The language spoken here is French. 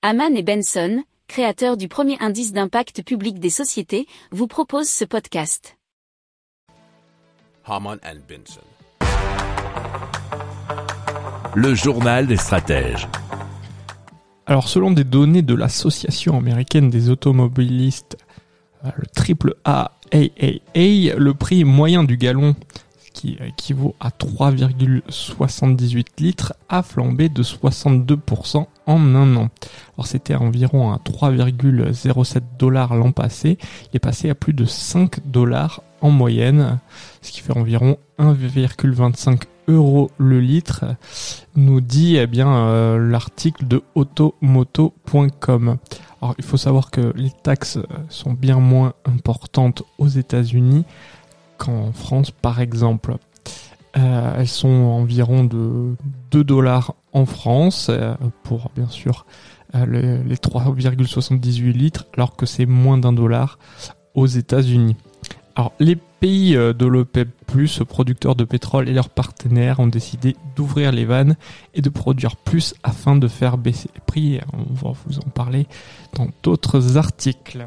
Haman et Benson, créateurs du premier indice d'impact public des sociétés, vous proposent ce podcast. Haman and Benson. Le journal des stratèges. Alors, selon des données de l'Association américaine des automobilistes, euh, le triple A AAA, le prix moyen du gallon, qui équivaut à 3,78 litres, a flambé de 62% en un an. Alors c'était environ à 3,07 dollars l'an passé, il est passé à plus de 5 dollars en moyenne, ce qui fait environ 1,25 euros le litre, nous dit eh bien euh, l'article de automoto.com. Alors il faut savoir que les taxes sont bien moins importantes aux États-Unis qu'en France par exemple. Euh, elles sont environ de 2 dollars en France euh, pour bien sûr euh, les, les 3,78 litres alors que c'est moins d'un dollar aux États-Unis. Alors les pays de l'OPEP+, producteurs de pétrole et leurs partenaires ont décidé d'ouvrir les vannes et de produire plus afin de faire baisser les prix. On va vous en parler dans d'autres articles.